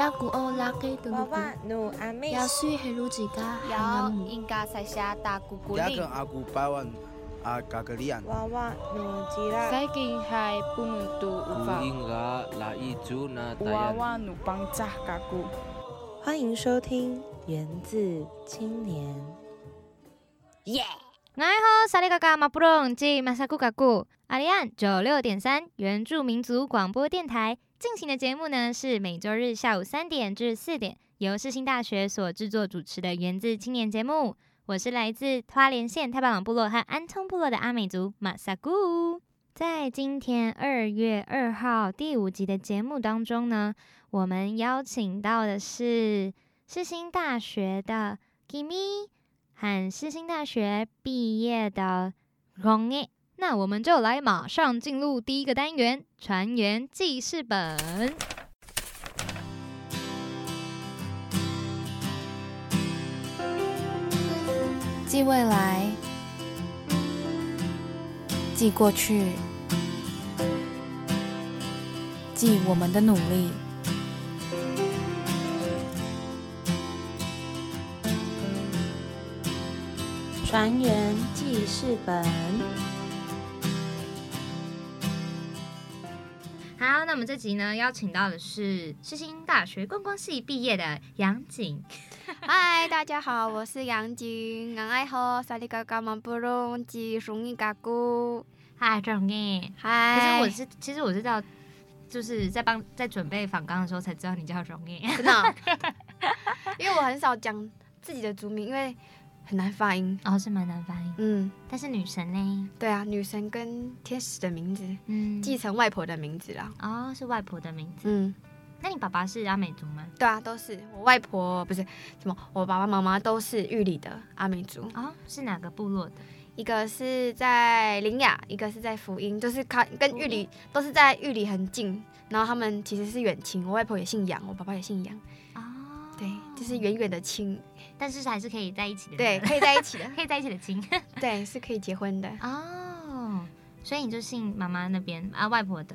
拉给，姆，应该下大古。阿阿，法，那。欢迎收听《源自青年》。耶！你好，萨利嘎嘎马布隆吉马萨古嘎古，阿里安九六点三原住民族广播电台。进行的节目呢，是每周日下午三点至四点，由世新大学所制作主持的源自青年节目。我是来自花莲县太巴朗部落和安通部落的阿美族马萨古。在今天二月二号第五集的节目当中呢，我们邀请到的是世新大学的 Kimi。和世新大学毕业的荣诶，那我们就来马上进入第一个单元——船员记事本。记未来，记过去，记我们的努力。船员记事本，好，那我们这集呢，邀请到的是世新大学观光系毕业的杨景。嗨，大家好，我是杨景，俺爱喝萨利嘎嘎马布隆及松伊嘎姑，嗨，荣诶。可嗨，是我是，其实我知道，就是在帮在准备访纲的时候才知道你叫荣诶。真的哦，因为我很少讲自己的族名，因为很难发音。哦，是蛮难发音，嗯，但是女神呢？对啊，女神跟天使的名字，嗯，继承外婆的名字啦。哦，是外婆的名字。嗯，那你爸爸是阿美族吗？对啊，都是我外婆不是什么，我爸爸妈妈都是玉里的阿美族，哦，是哪个部落的？一个是在林雅，一个是在福音，就是靠跟玉里都是在玉里很近。然后他们其实是远亲，我外婆也姓杨，我爸爸也姓杨，哦，对，就是远远的亲，但是还是可以在一起的。对，可以在一起的，可以在一起的亲。对，是可以结婚的。哦，所以你就姓妈妈那边啊，外婆的，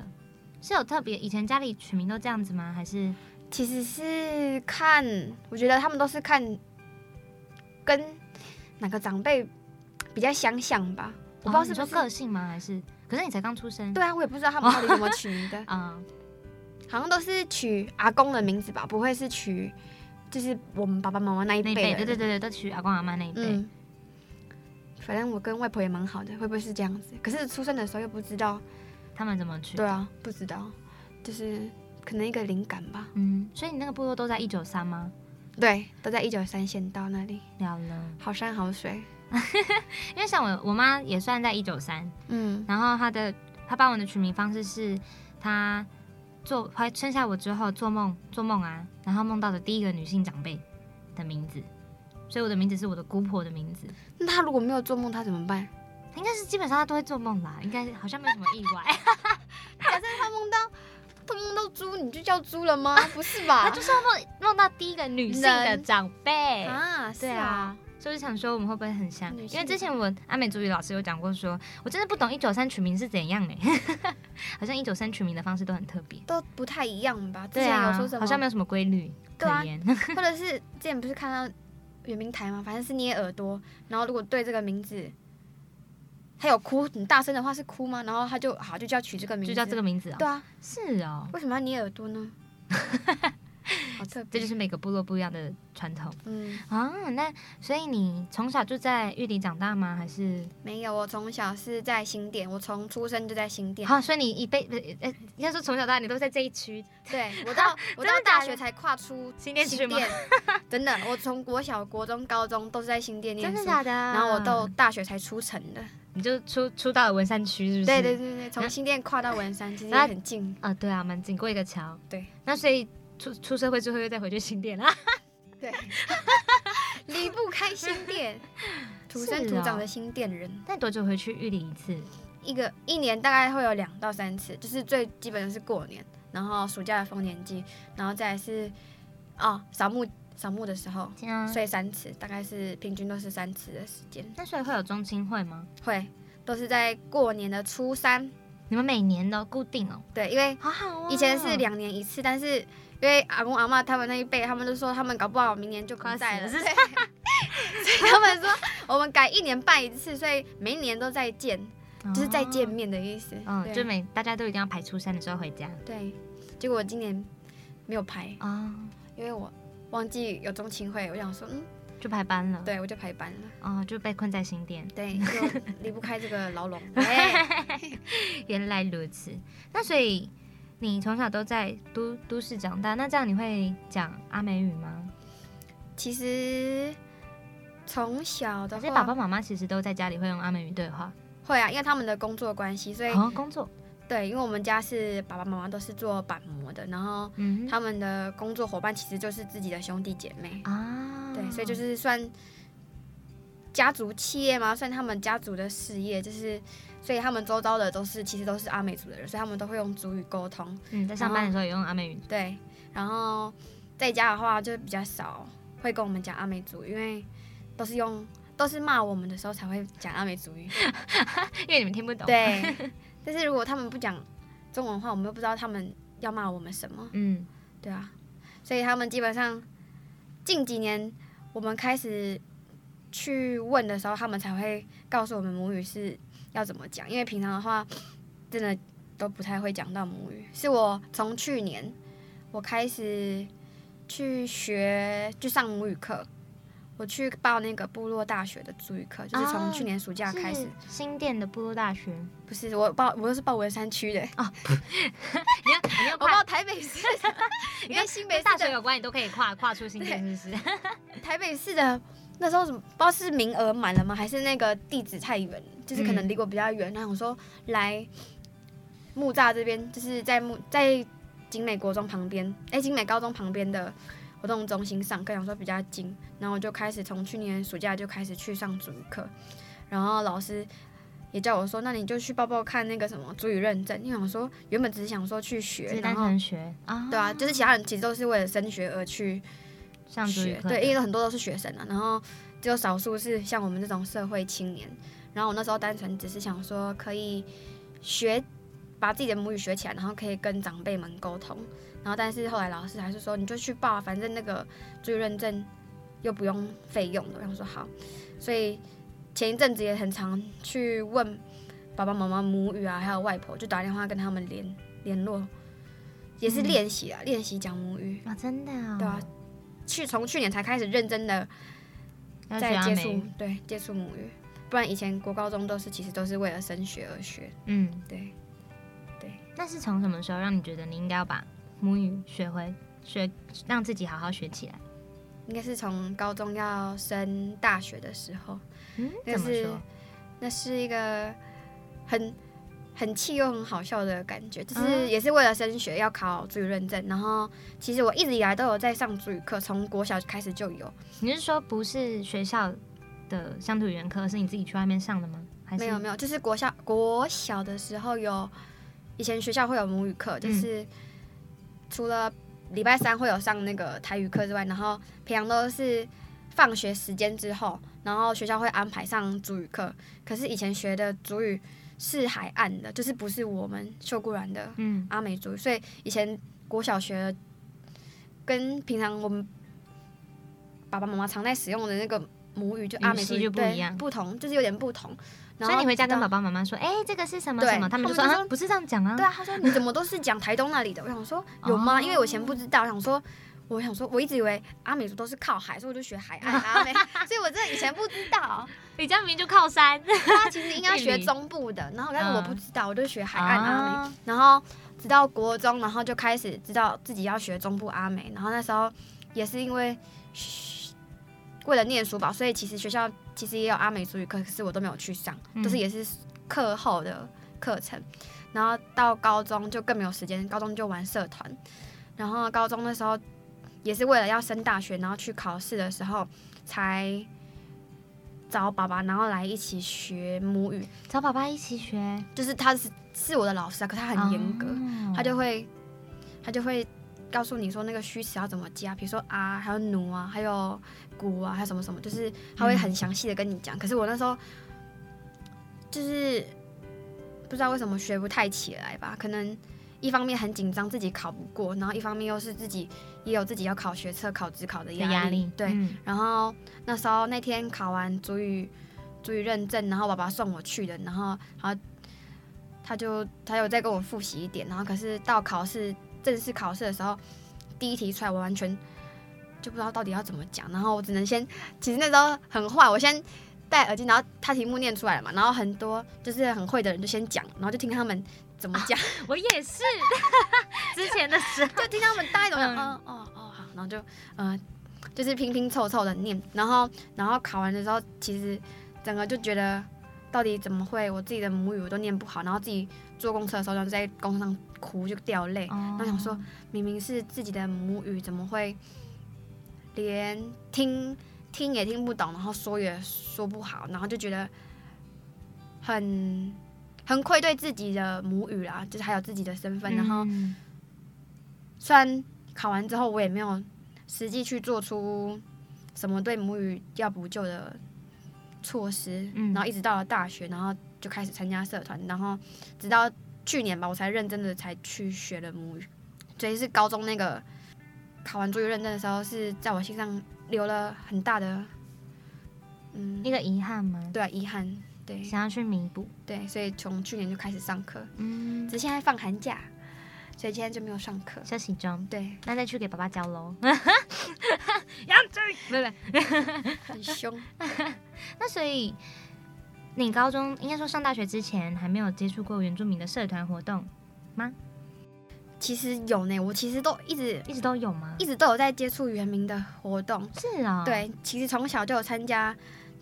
是有特别以前家里取名都这样子吗？还是其实是看，我觉得他们都是看跟哪个长辈比较相像吧，我不知道是不是。个性吗？还是？可是你才刚出生。对啊，我也不知道他们到底怎么取名的，啊、好像都是取阿公的名字吧，不会是取就是我们爸爸妈妈那一辈，对对对对，都娶阿公阿妈那一辈。嗯，反正我跟外婆也蛮好的，会不会是这样子？可是出生的时候又不知道，他们怎么去？对，啊，不知道，就是可能一个灵感吧。嗯，所以你那个部落都在一九三吗？对，都在一九三县道那里，了了，好山好水。因为像我我妈也算在一九三，嗯，然后她的她帮我的取名方式是她做怀生下我之后做梦做梦啊，然后梦到的第一个女性长辈的名字，所以我的名字是我的姑婆的名字。那他如果没有做梦，他怎么办？应该是基本上她都会做梦啦，应该好像没有什么意外。假设他梦到他梦到猪，你就叫猪了吗？不是吧？她就是要梦梦到第一个女性的长辈。啊，对啊，，所以我就想说我们会不会很像？因为之前我阿美族语老师有讲过说，我真的不懂一九三取名是怎样哎、好像一九三取名的方式都很特别。都不太一样吧？之对啊前有说什，么？好像没有什么规律可对啊。或者是之前不是看到圆明台吗？反正是捏耳朵，然后如果对这个名字。他有哭很大声的话是哭吗？然后他就好就叫取这个名字，就叫这个名字哦、对啊，是哦，为什么要捏耳朵呢？好，这就是每个部落不一样的传统嗯，啊。那所以你从小就在玉里长大吗？还是没有，我从小是在新店，我从出生就在新店。好？所以你一辈呃，应该说从小到大你都在这一区。对我到我到大学才跨出新店区吗 真的，我从国小、国中、高中都是在新店念书，真的假的？然后我到大学才出城的。你就出出到了文山区，是不是？对对对对，从新店跨到文山，其实很近。啊，对啊，蛮近过一个桥。对，那所以出出社会之后又再回去新店啦。对，离不开新店，土生土长哦的新店人。那多久回去玉林一次？一个一年大概会有两到三次，就是最基本的是过年，然后暑假的丰年祭，然后再来是哦扫墓扫墓的时候。所以三次，大概是平均都是三次的时间，那所以会有中青会吗？会都是在过年的初三你们每年都固定哦，对，因为好好哦。以前是两年一次，但是因为阿公阿妈他们那一辈，他们都说他们搞不好明年就不快在了，死了。所以他们说我们改一年办一次，所以每一年都在见，就是再见。面的意思。嗯，就每大家都一定要排初三的时候回家。对，结果我今年没有排，啊，因为我忘记有中青会，我想说，嗯，就排班了。，对我就排班了，哦，就被困在新店。对，就离不开这个牢笼。对。原来如此，那所以你从小都在都都市长大，那这样你会讲阿美语吗？其实从小的话可是爸爸妈妈其实都在家里会用阿美语对话。会啊，因为他们的工作关系，所以哦，工作，对，因为我们家是爸爸妈妈都是做板模的，然后嗯，他们的工作伙伴其实就是自己的兄弟姐妹，啊，对，所以就是算家族企业嘛，算他们家族的事业，就是所以他们周遭的都是其实都是阿美族的人，所以他们都会用族语沟通，嗯，在上班的时候也用阿美语。对，然后在家的话就比较少会跟我们讲阿美族，因为都是用都是骂我们的时候才会讲阿美族语，因为你们听不懂。，对，但是如果他们不讲中文的话，我们又不知道他们要骂我们什么，嗯，对啊，所以他们基本上近几年我们开始去问的时候，他们才会告诉我们母语是要怎么讲，因为平常的话真的都不太会讲到母语。是我从去年我开始去学，去上母语课。我去报那个部落大学的主语课，就是啊从去年暑假开始。是新店的部落大学。不是我报，我又是报文山区的哦，你要你要 我报台北市的，因为新北跟大学有关，你都可以跨跨出新店，是不是？台北市的那时候怎么不知道是名额满了吗，还是那个地址太远，就是可能嗯离我比较远。然后我说来木栅这边，就是在木在景美国中旁边，哎、景美高中旁边的活动中心上课，想说比较近。然后我就开始从去年暑假就开始去上主语课，然后老师。也叫我说，那你就去报报看那个什么主语认证，因为我说原本只是想说去学，单然后纯学啊，对啊，就是其他人其实都是为了升学而去上主语学，对，因为很多都是学生啊，然后只有少数是像我们这种社会青年。然后我那时候单纯只是想说，可以学把自己的母语学起来，然后可以跟长辈们沟通。然后但是后来老师还是说，你就去报啊，反正那个注意认证又不用费用的。我想说好，所以前一阵子也很常去问爸爸妈妈母语啊，还有外婆，就打电话跟他们联联络，也是嗯练习啊，练习讲母语。啊，真的啊，对啊，去从去年才开始认真的在接触对接触母语，不然以前国高中都是其实都是为了升学而学。嗯，对对，那是从什么时候让你觉得你应该要把母语学会，学让自己好好学起来？应该是从高中要升大学的时候，嗯，那是怎么说？那是一个很很气又很好笑的感觉，就是嗯也是为了升学要考主语认证，然后其实我一直以来都有在上主语课，从国小开始就有，你是说不是学校的乡土语言课，是你自己去外面上的吗？还是没有没有，就是国小国小的时候有，以前学校会有母语课，就是除了礼拜三会有上那个台语课之外，然后平常都是放学时间之后，然后学校会安排上主语课。可是以前学的主语是海岸的，就是不是我们秀姑兰的嗯阿美族语，所以以前国小学跟平常我们爸爸妈妈常在使用的那个母语，就阿美族就不一样不同就是有点不同。所以你回家跟爸爸妈妈说，哎、这个是什么对什么？他们就说他们就说啊，不是这样讲啊。对啊，他说你怎么都是讲台东那里的？我想说有吗？哦因为我以前不知道，我想说。我想说，我一直以为阿美族都是靠海，所以我就学海岸阿美，所以我真的以前不知道，李佳明明就靠山。他其实应该学中部的，然后但是我不知道，我就学海岸阿美，啊。然后直到国中，然后就开始知道自己要学中部阿美，然后那时候也是因为嘘为了念书吧，所以其实学校其实也有阿美族语课，可是我都没有去上，嗯。都是也是课后的课程。然后到高中就更没有时间，高中就玩社团，然后高中的时候也是为了要升大学，然后去考试的时候才找爸爸，然后来一起学母语。找爸爸一起学，就是他是是我的老师啊，可他很严格，哦他就会他就会告诉你说那个虚词要怎么加，比如说啊，还有奴啊，还有鼓啊，还有什么什么，就是他会很详细的跟你讲。可是我那时候就是不知道为什么学不太起来吧，可能一方面很紧张自己考不过，然后一方面又是自己也有自己要考学测、考职考的的压压力，对，嗯。然后那时候那天考完主语主语认证，然后爸爸送我去的，然后然后他就他有再跟我复习一点，然后可是到考试正式考试的时候，第一题出来我完全就不知道到底要怎么讲，然后我只能先，其实那时候很坏，我先戴耳机，然后他题目念出来了嘛，然后很多就是很会的人就先讲，然后就听他们怎么讲，我也是，之前的时候，就听他们大概怎么讲，嗯。嗯哦哦好，然后就呃就是拼拼凑凑的念，然后然后考完的时候，其实整个就觉得到底怎么会我自己的母语我都念不好，然后自己坐公车的时候就在公车上哭就掉泪，哦。然后想说明明是自己的母语，怎么会连听听也听不懂，然后说也说不好，然后就觉得很很愧对自己的母语啦，就是还有自己的身份，然后。嗯虽然考完之后我也没有实际去做出什么对母语要补救的措施，嗯然后一直到了大学，然后就开始参加社团，然后直到去年吧，我才认真的才去学了母语。所以是高中那个考完主语认证的时候，是在我心上留了很大的嗯一个遗憾吗？对啊遗憾，对想要去弥补，对，所以从去年就开始上课，嗯只，是现在放寒假，所以今天就没有上课。休息中。对，那再去给爸爸教喽。杨志，不是不是。很凶。那所以你高中应该说上大学之前还没有接触过原住民的社团活动吗，其实有呢，我其实都一直一直都有吗？一直都有在接触原民的活动。是啊、，对，其实从小就有参加，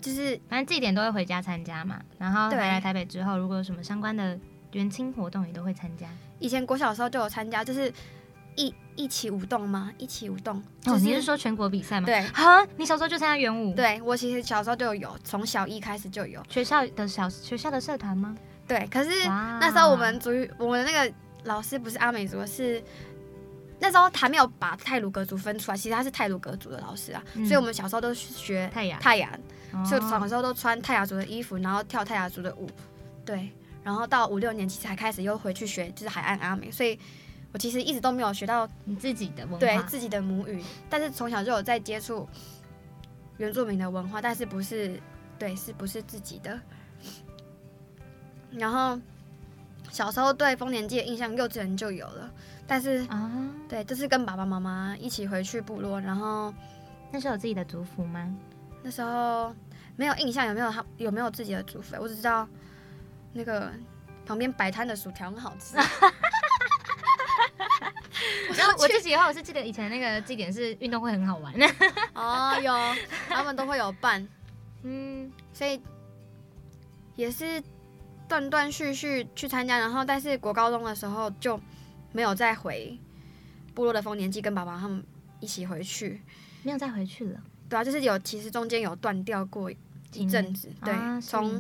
就是反正祭典都会回家参加嘛。然后回来台北之后，如果有什么相关的元青活动，也都会参加。以前国小的时候就有参加，就是一一起舞动吗？一起舞动，哦，就你是说全国比赛吗？对啊，你小时候就参加元舞？，对我其实小时候就有，从小一开始就有。学校的小学校的社团吗？对，可是，那时候我们族语，我们的那个老师不是阿美族，是那时候还没有把泰鲁格族分出来，其实他是泰鲁格族的老师啊，嗯所以我们小时候都学泰雅，泰雅，所以哦小时候都穿泰雅族的衣服，然后跳泰雅族的舞，对，然后到五六年级才开始又回去学就是海岸阿美，所以我其实一直都没有学到你自己的文化，对自己的母语，但是从小就有在接触原住民的文化，但是不是对是不是自己的，然后小时候对丰年祭的印象幼稚园就有了，但是啊，对就是跟爸爸妈妈一起回去部落，然后那是有自己的族服吗？那时候没有印象有没有他有没有自己的祖父，我只知道那个旁边摆摊的薯条很好吃。然后我自己的话，我是记得以前那个祭典是运动会很好玩，哦，有，他们都会有办，嗯，所以也是断断续续去参加，然后但是国高中的时候就没有再回部落的丰年祭，跟爸爸他们一起回去。没有再回去了。对啊，就是有其实中间有断掉过一阵子，对，从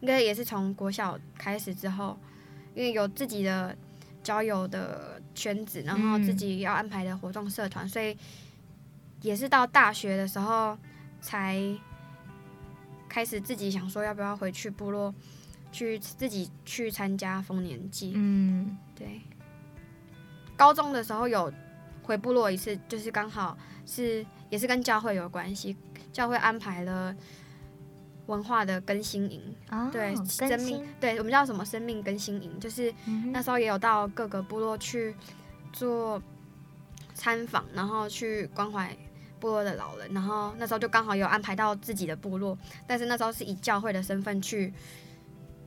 应该也是从国小开始之后，因为有自己的交友的圈子，然后嗯。自己要安排的活动社团，所以也是到大学的时候才开始自己想说要不要回去部落去自己去参加丰年祭。嗯，对，高中的时候有回部落一次，就是刚好是也是跟教会有关系，教会安排了文化的更新营，哦，对，更生命新，，对我们叫什么生命更新营，就是那时候也有到各个部落去做参访，然后去关怀部落的老人，然后那时候就刚好有安排到自己的部落，但是那时候是以教会的身份去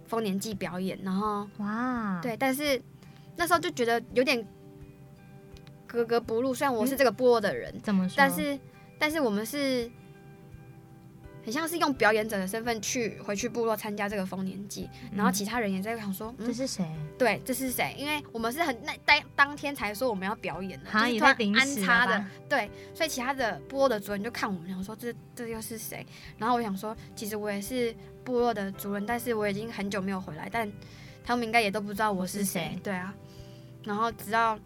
丰年祭表演，然后哇，，对，但是那时候就觉得有点格格不入。虽然我是这个部落的人，怎么说？但是但是我们是很像是用表演者的身份去回去部落参加这个丰年祭，然后嗯其他人也在想说，嗯，这是谁？对，这是谁？因为我们是很那当当天才说我们要表演的，哈就是安插的对，所以其他的部落的主人就看我们，想说这这又是谁？然后我想说，其实我也是部落的主人，但是我已经很久没有回来，但他们应该也都不知道我是谁，对啊。然后直到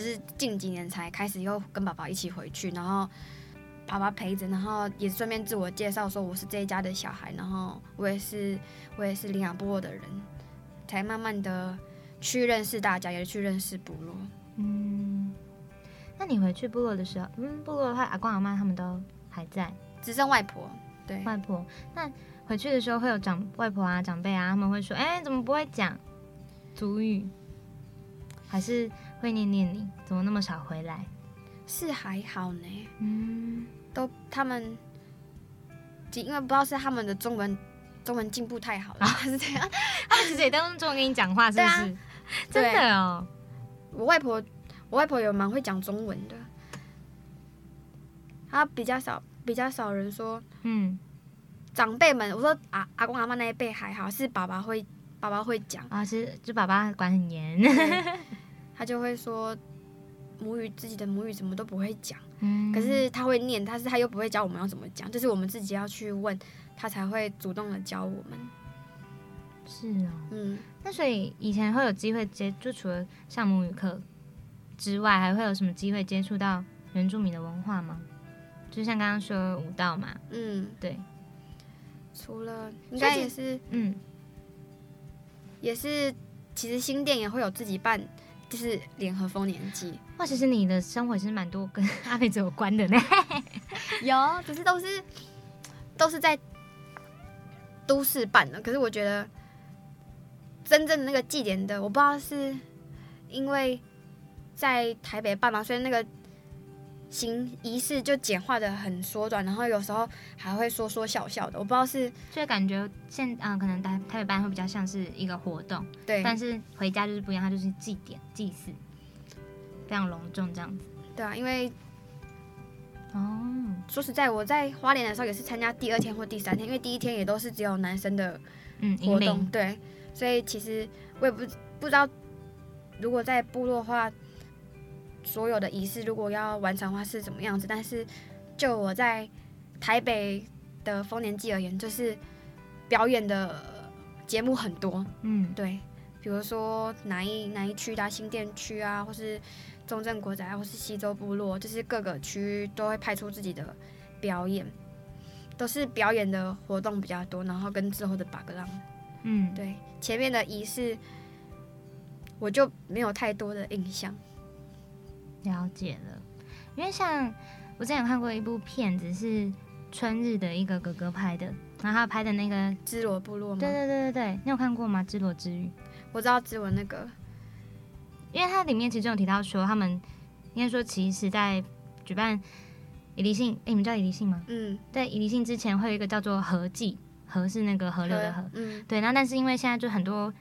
就是近几年才开始又跟爸爸一起回去，然后爸爸陪着，然后也顺便自我介绍说我是这一家的小孩，然后我也是我也是领养部落的人，才慢慢的去认识大家，也去认识部落。嗯，那你回去部落的时候，嗯，部落的话，阿公阿妈他们都还在，只剩外婆，对，外婆。那回去的时候会有长外婆啊、长辈啊，他们会说，哎、怎么不会讲族语？还是会念念你，怎么那么少回来？是还好呢，嗯，都他们，因为不知道是他们的中文中文进步太好了，还是怎样。他们其实也都用中文跟你讲话，是不是？真的哦，我外婆，我外婆有蛮会讲中文的，她比较少比较少人说嗯，长辈们，我说阿阿公阿妈那一辈还好，是爸爸会爸爸会讲，啊，是就爸爸管很严，对 他就会说母语自己的母语怎么都不会讲，嗯。可是他会念，但是他又不会教我们要怎么讲，就是我们自己要去问他才会主动的教我们。是哦，嗯，那所以以前会有机会接，就除了上母语课之外，还会有什么机会接触到原住民的文化吗？就像刚刚说舞蹈嘛，嗯，对，除了应该也是嗯，也是，其实新店也会有自己办，就是联合丰年祭。哇，其实你的生活其实蛮多跟阿美族有关的呢。有，只是都是都是在都市办的。可是我觉得真正的那个祭典的，我不知道是因为在台北办嘛，所以那个行仪式就简化的很缩短，然后有时候还会说说笑笑的。我不知道是就感觉现啊、可能台台北班会比较像是一个活动，对但是回家就是不一样，它就是祭典、祭祀，非常隆重这样子。对啊，因为哦，说实在，我在花莲的时候也是参加第二天或第三天，因为第一天也都是只有男生的嗯，活动，领，对，所以其实我也不不知道，如果在部落的话，所有的仪式如果要完成的话是怎么样子。但是就我在台北的丰年祭而言，就是表演的节目很多，嗯，对，比如说哪一哪一区的啊新店区啊，或是中正国仔啊，或是西周部落，就是各个区域都会派出自己的表演，都是表演的活动比较多，然后跟之后的巴格浪。嗯，对，前面的仪式我就没有太多的印象。了解了。因为像我之前有看过一部片子，是春日的一个哥哥拍的，然后他拍的那个，支罗部落吗？对对对对对，你有看过吗？《知罗之语》。我知道支文那个，因为它里面其中有提到说，他们应该说其实在举办以离性，诶，你们知道以离性吗？嗯，在以离性之前会有一个叫做合祭，合是那个河流的河，嗯，对。然后但是因为现在就很多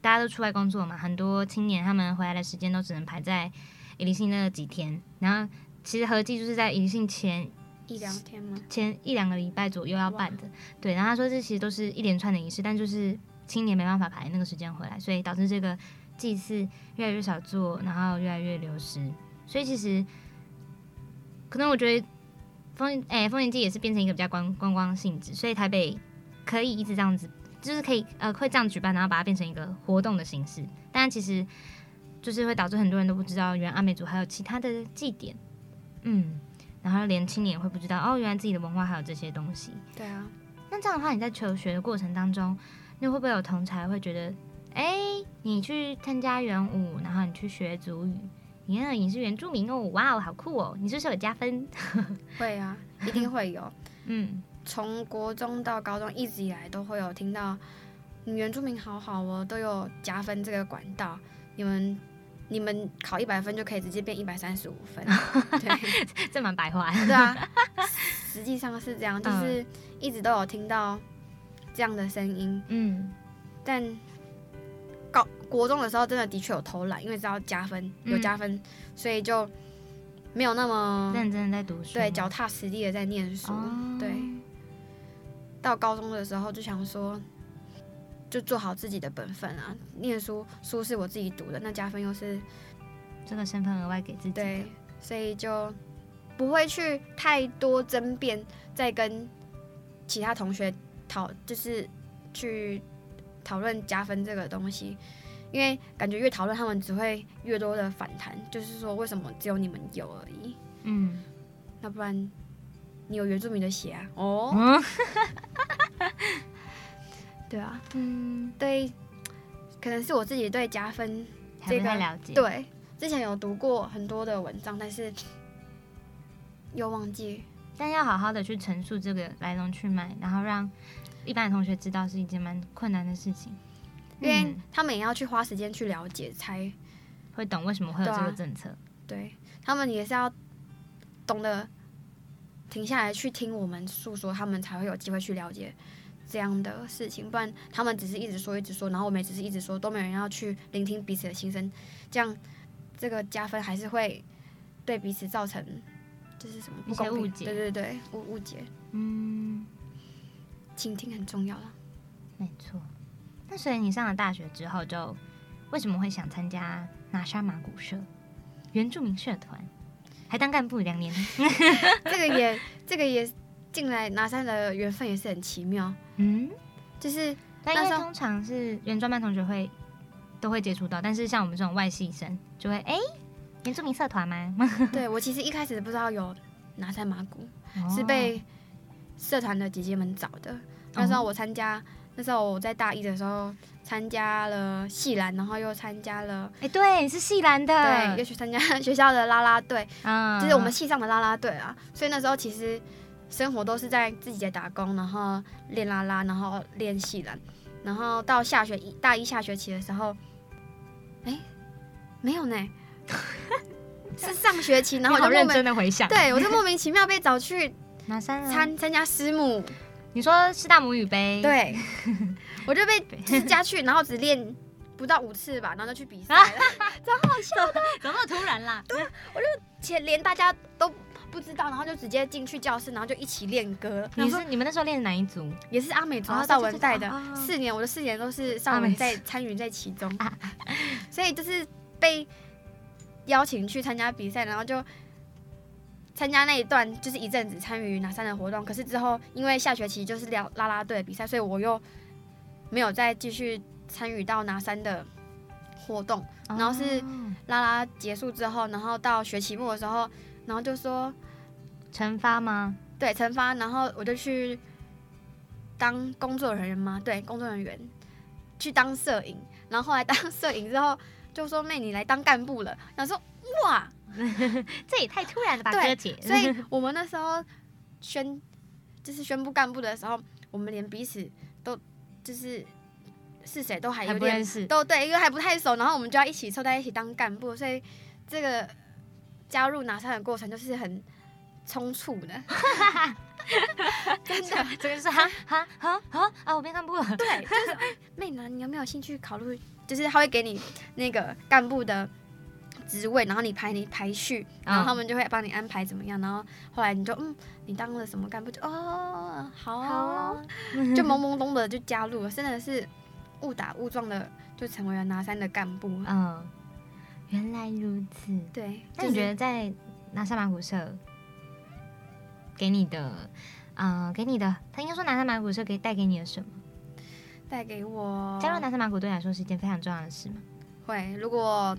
大家都出来工作嘛，很多青年他们回来的时间都只能排在以离性那几天，然后其实合计就是在以离性前一两天吗？前一两个礼拜左右要办的，对。然后他说这其实都是一连串的仪式，但就是青年没办法排那个时间回来，所以导致这个祭祀越来越少做，然后越来越流失。所以其实可能我觉得风哎丰年祭也是变成一个比较观观光性质，所以台北可以一直这样子，就是可以呃会这样举办，然后把它变成一个活动的形式。但其实就是会导致很多人都不知道，原来阿美族还有其他的祭典，嗯。然后连青年也会不知道哦，原来自己的文化还有这些东西。对啊，那这样的话，你在求学的过程当中，你会不会有同才会觉得，哎，你去参加元舞，然后你去学族语，你看你是原住民哦，哇哦，好酷哦，你是不是有加分？会啊，一定会有。嗯从国中到高中，一直以来都会有听到，你原住民好好哦，都有加分这个管道，你们你们考一百分就可以直接变一百三十五分，对。这蛮白话。对啊，实际上是这样，嗯。就是一直都有听到这样的声音，嗯。但高国中的时候真的的确有偷懒，因为知道加分有加分，所以就没有那么认真的在读书，对脚踏实地的在念书，哦。对。到高中的时候就想说，就做好自己的本分啊，念书书是我自己读的，那加分又是这个身份额外给自己的对，所以就不会去太多争辩，再跟其他同学讨，就是去讨论加分这个东西，因为感觉越讨论他们只会越多的反弹，就是说为什么只有你们有而已，嗯，那不然你有原住民的血啊。哦，嗯 对啊，嗯，对，可能是我自己对加分这个了解。，对，之前有读过很多的文章，但是又忘记。但要好好的去陈述这个来龙去脉，然后让一般的同学知道是一件蛮困难的事情，因为嗯他们也要去花时间去了解，才会懂为什么会有这个政策。对他们也是要懂得停下来去听我们诉说，他们才会有机会去了解这样的事情。不然他们只是一直说一直说，然后我们也只是一直说，都没有人要去聆听彼此的心声，这样这个加分还是会对彼此造成就是什么一不公误解对对对，误误解，嗯，倾听很重要了。没错。那所以你上了大学之后，就为什么会想参加拿沙马古社原住民社团，还当干部两年？这个也这个也进来拿山的缘分也是很奇妙，嗯，就是但因那时候为通常是原专班同学会都会接触到，但是像我们这种外系生就会哎、原住民社团吗？对我其实一开始不知道有拿山麻古，是哦被社团的姐姐们找的。那时候我参加，那时候我在大一的时候参加了系篮，然后又参加了，哎、对，是系篮的，对，又去参加 学校的啦啦队，嗯，就是我们系上的啦啦队啊。所以那时候其实生活都是在自己的打工，然后练啦啦，然后练戏篮，然后到下学一大一下学期的时候，哎、没有呢，是上学期，然后我就认真的回想，对我就莫名其妙被找去哪三啊？参参加师母。你说师大母语杯，，对，我就被就是加去，然后只练不到五次吧，然后就去比赛了，超好笑。的，怎么突然啦？对，我就前连大家都不知道，然后就直接进去教室，然后就一起练歌。你然后是你们那时候练的哪一组？也是阿美族哦和邵文带的四年，我的四年都是邵阿美文在参与在其中啊，所以就是被邀请去参加比赛，然后就。参加那一段就是一阵子参与拿三的活动，可是之后因为下学期就是聊拉拉队的比赛，所以我又没有再继续参与到拿三的活动。然后是哦啦啦结束之后，然后到学期末的时候，然后就说惩罚吗？对惩罚，然后我就去当工作人员吗，对，工作人员去当摄影，然后后来当 摄影之后就说妹你来当干部了，然后说哇，这也太突然了吧，对哥姐。所以我们那时候宣就是宣布干部的时候，我们连彼此都就是是谁都还还有点都对，因为还不太熟，然后我们就要一起凑在一起当干部，所以这个加入拿山的过程就是很匆促的，真的。这个就是哈哈哈哈啊！我变干部了。对，就是哎妹呢，你有没有兴趣考虑？就是他会给你那个干部的职位，然后你排你排序，然后他们就会帮你安排怎么样，然后后来你就嗯，你当了什么干部就哦，好好就懵懵懂的就加入了，真的是误打误撞的就成为了拿山的干部。嗯，原来如此。对，那你就是觉得在南山马古社给你的，嗯、给你的，他应该说南山马古社给带给你的什么？带给我加入南山马古对你来说是一件非常重要的事吗？会，如果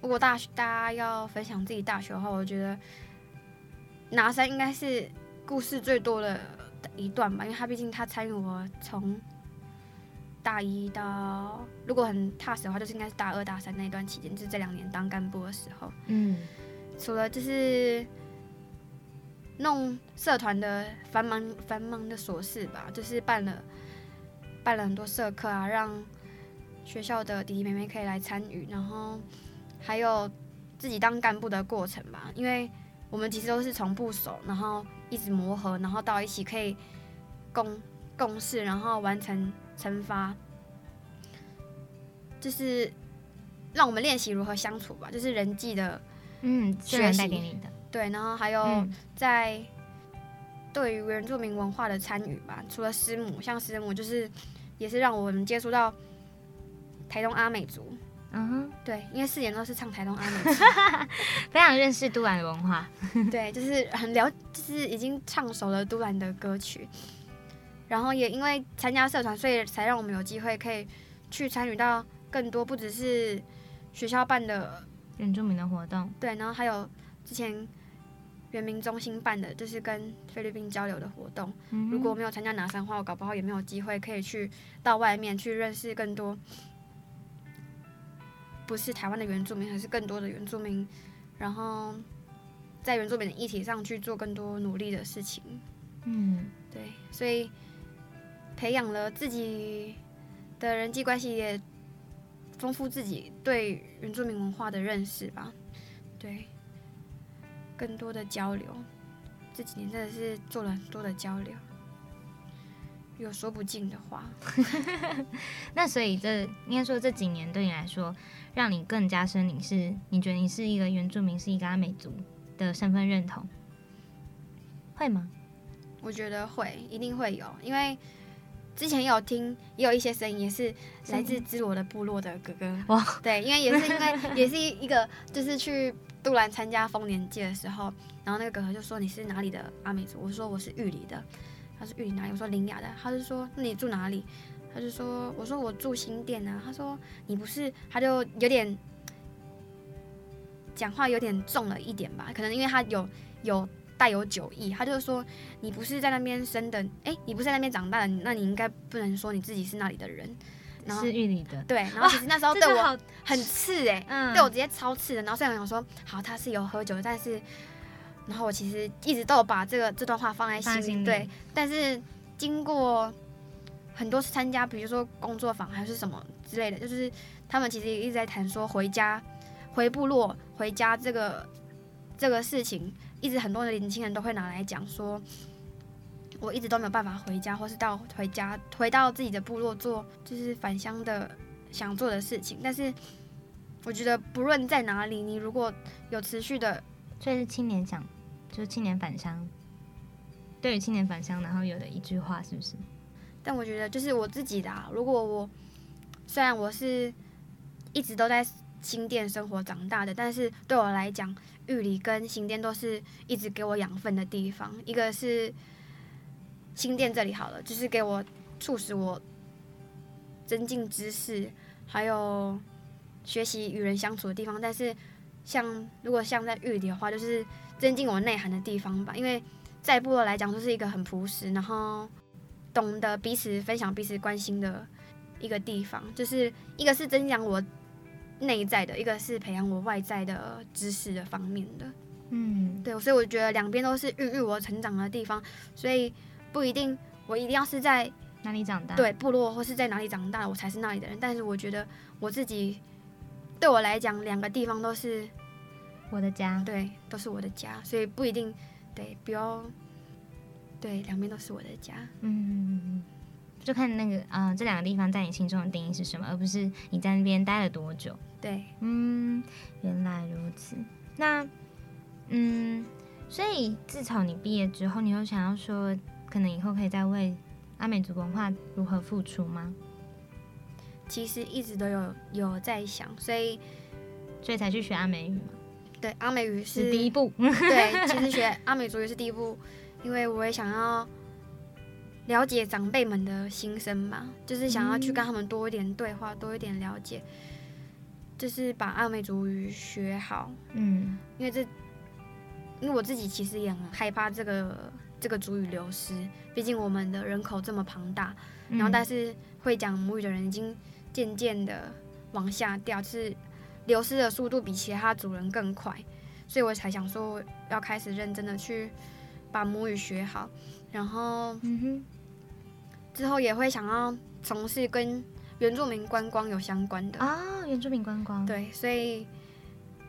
如果大学大家要分享自己大学的话，我觉得拿山应该是故事最多的一段吧，因为他毕竟他参与我从大一到，如果很踏实的话，就是应该是大二大三那一段期间，就是这两年当干部的时候，嗯，除了就是弄社团的繁忙繁忙的琐事吧，就是办了办了很多社课啊，让学校的弟弟妹妹可以来参与，然后还有自己当干部的过程吧，因为我们其实都是从不熟，然后一直磨合，然后到一起可以共共事，然后完成惩罚，就是让我们练习如何相处吧，就是人际的。嗯，学习带给你的。对，然后还有嗯在对于原住民文化的参与吧，除了师母，像师母就是也是让我们接触到台东阿美族，嗯哼，对，因为四年都是唱台东阿美族，非常认识都兰的文化。对，就是很了，就是已经唱熟了都兰的歌曲，然后也因为参加社团，所以才让我们有机会可以去参与到更多，不只是学校办的，原住民的活动，对，然后还有之前原民中心办的，就是跟菲律宾交流的活动。嗯如果没有参加拿山话，我搞不好也没有机会可以去到外面去认识更多不是台湾的原住民，还是更多的原住民，然后在原住民的议题上去做更多努力的事情。嗯对，所以培养了自己的人际关系，也丰富自己对原住民文化的认识吧。对，更多的交流，这几年真的是做了很多的交流，有说不尽的话。那所以这应该说这几年对你来说，让你更加深你是你觉得你是一个原住民，是一个阿美族的身份认同，会吗？我觉得会，一定会有，因为之前有听，也有一些声音，也是来自支罗的部落的哥哥。哇，对，因为也是因为 也是一个，就是去杜兰参加丰年祭的时候，然后那个哥哥就说你是哪里的阿美族？我说我是玉里的，他说玉里哪里？我说林雅的，他就说那你住哪里？他就说我说我住新店啊，他说你不是，他就有点讲话有点重了一点吧，可能因为他有有带有酒意，他就说你不是在那边生的，哎，你不是在那边长大的，那你应该不能说你自己是那里的人。然后是玉里的，对，然后其实那时候对我很刺哎、嗯对我直接超刺的。然后虽然想说好他是有喝酒，但是然后我其实一直都有把这个这段话放在心里，心里对。但是经过很多次参加，比如说工作坊还是什么之类的，就是他们其实一直在谈说回家、回部落、回家这个这个事情，一直很多的年轻人都会拿来讲说。我一直都没有办法回家，或是到回家回到自己的部落做就是返乡的想做的事情。但是我觉得不论在哪里，你如果有持续的所以是青年想，就是青年返乡。对于青年返乡，然后有的一句话是不是？但我觉得就是我自己的、啊，如果我虽然我是一直都在新店生活长大的，但是对我来讲，玉里跟新店都是一直给我养分的地方。一个是新店这里好了，就是给我促使我增进知识，还有学习与人相处的地方。但是像如果像在玉里的话，就是增进我内涵的地方吧，因为在部落来讲，就是一个很朴实，然后。懂得彼此分享、彼此关心的一个地方，就是一个是增强我内在的，一个是培养我外在的知识的方面的。嗯，对，所以我觉得两边都是孕育我成长的地方，所以不一定我一定要是在哪里长大？对部落或是在哪里长大，我才是那里的人。但是我觉得我自己对我来讲，两个地方都是我的家。对，都是我的家，所以不一定对，不要对两边都是我的家。嗯，就看那个啊、呃这两个地方在你心中的定义是什么，而不是你在那边待了多久。对，嗯，原来如此。那，嗯，所以自从你毕业之后，你有想要说，可能以后可以再为阿美族文化如何付出吗？其实一直都有有在想，所以所以才去学阿美语嘛，对阿美语是是第一步。对，其实学阿美族语是第一步，因为我也想要了解长辈们的心声嘛，就是想要去跟他们多一点对话，多一点了解，就是把阿美族语学好，嗯。因为这，因为我自己其实也很害怕这个这个族语流失，毕竟我们的人口这么庞大，然后但是是会讲母语的人已经渐渐的往下掉，就是流失的速度比其他族人更快，所以我才想说要开始认真的去把母语学好，然后嗯哼，之后也会想要从事跟原住民观光有相关的，啊、原住民观光，，对，所以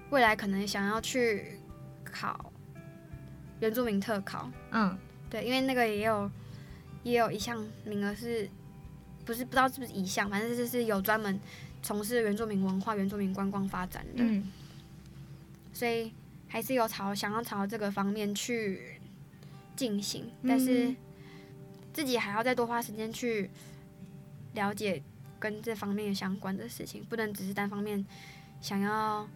未来可能想要去考原住民特考，嗯。对，因为那个也有也有一项名额是，不是不知道是不是一项，反正就是有专门从事原住民文化、原住民观光发展的，嗯。所以还是有朝想要朝这个方面去进行，但是嗯自己还要再多花时间去了解跟这方面相关的事情，不能只是单方面想要